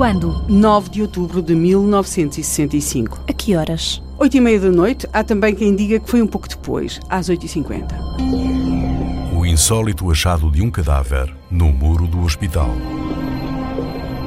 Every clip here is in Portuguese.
Quando? 9 de outubro de 1965. A que horas? 8 e meia da noite, há também quem diga que foi um pouco depois, às 8h50. O insólito achado de um cadáver no muro do hospital.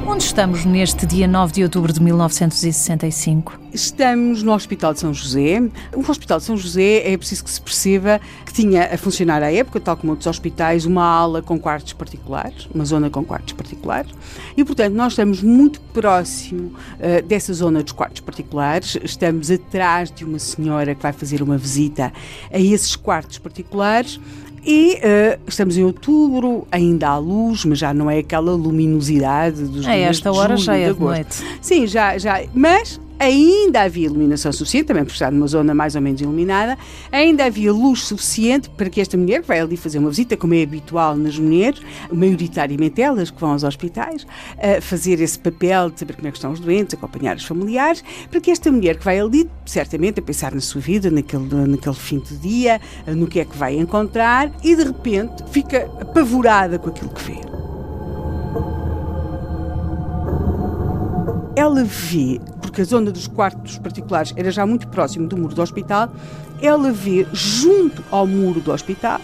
Onde estamos neste dia 9 de outubro de 1965? Estamos no Hospital de São José. O Hospital de São José é preciso que se perceba que tinha a funcionar à época, tal como outros hospitais, uma ala com quartos particulares, uma zona com quartos particulares. E, portanto, nós estamos muito próximo uh, dessa zona dos quartos particulares. Estamos atrás de uma senhora que vai fazer uma visita a esses quartos particulares. E uh, estamos em outubro, ainda há luz, mas já não é aquela luminosidade dos A esta hora já é de noite. Sim, já, já. Mas ainda havia iluminação suficiente, também por estar numa zona mais ou menos iluminada, ainda havia luz suficiente para que esta mulher, que vai ali fazer uma visita, como é habitual nas mulheres, maioritariamente elas que vão aos hospitais, a fazer esse papel de saber como é que estão os doentes, acompanhar os familiares, para que esta mulher que vai ali, certamente, a pensar na sua vida, naquele, naquele fim de dia, no que é que vai encontrar, e de repente fica apavorada com aquilo que vê. Ela vê porque a zona dos quartos particulares era já muito próximo do muro do hospital, ela vê junto ao muro do hospital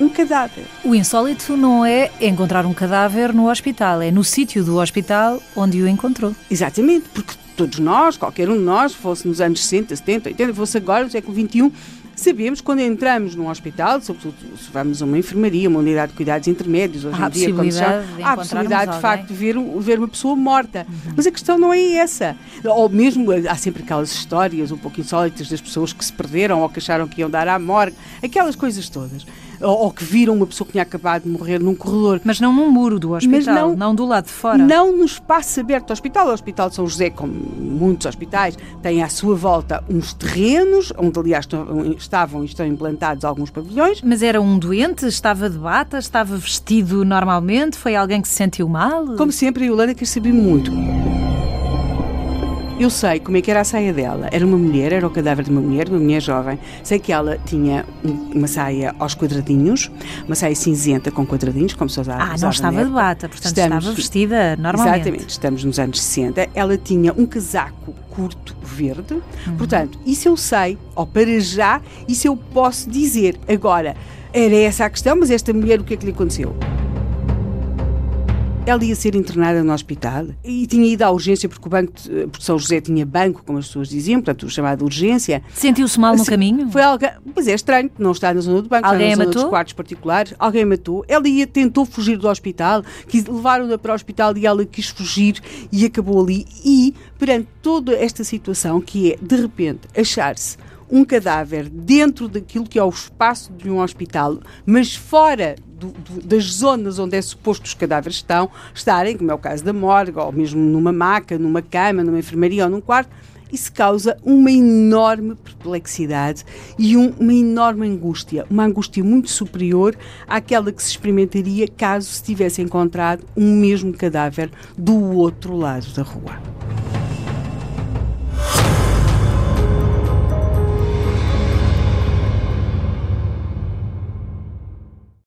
um cadáver. O insólito não é encontrar um cadáver no hospital, é no sítio do hospital onde o encontrou. Exatamente, porque todos nós, qualquer um de nós, fosse nos anos 60, 70, 80, fosse agora, no século XXI, Sabemos quando entramos num hospital, sobretudo se vamos a uma enfermaria, uma unidade de cuidados intermédios, hoje há em dia, quando já, há a possibilidade de facto de ver, ver uma pessoa morta. Uhum. Mas a questão não é essa. Ou mesmo há sempre aquelas histórias um pouco insólitas das pessoas que se perderam ou que acharam que iam dar à morgue, aquelas coisas todas ou, ou, que viram uma pessoa que tinha acabado de morrer num corredor. Mas não num muro do hospital, não, não, do lado de fora. Não no espaço aberto do hospital. O Hospital de São José, como muitos hospitais, tem à sua volta uns terrenos, onde aliás estavam e estão implantados alguns pavilhões. Mas era um doente? Estava de bata? Estava vestido normalmente? Foi alguém que se sentiu mal? Como sempre, a Yolanda quer saber muito. Eu sei como é que era a saia dela. Era uma mulher, era o cadáver de uma mulher, de uma mulher jovem. Sei que ela tinha uma saia aos quadradinhos, uma saia cinzenta com quadradinhos, como se usava. Ah, não estava de bata, portanto estamos, estava vestida normalmente. Exatamente, estamos nos anos 60. Ela tinha um casaco curto verde. Uhum. Portanto, isso eu sei, ou para já, isso eu posso dizer. Agora, era essa a questão, mas esta mulher, o que é que lhe aconteceu? Ela ia ser internada no hospital e tinha ido à urgência porque o Banco de, porque São José tinha banco, como as pessoas diziam, portanto, o chamado urgência. Sentiu-se mal no assim, caminho? Foi algo, pois é estranho, não está na zona do banco, Alguém está na matou? dos quartos particulares. Alguém matou. Ela ia, tentou fugir do hospital, levaram-na para o hospital e ela quis fugir e acabou ali. E, perante toda esta situação, que é, de repente, achar-se um cadáver dentro daquilo que é o espaço de um hospital, mas fora do, do, das zonas onde é suposto os cadáveres estão, estarem, como é o caso da morgue, ou mesmo numa maca, numa cama, numa enfermaria ou num quarto, isso causa uma enorme perplexidade e um, uma enorme angústia, uma angústia muito superior àquela que se experimentaria caso se tivesse encontrado um mesmo cadáver do outro lado da rua.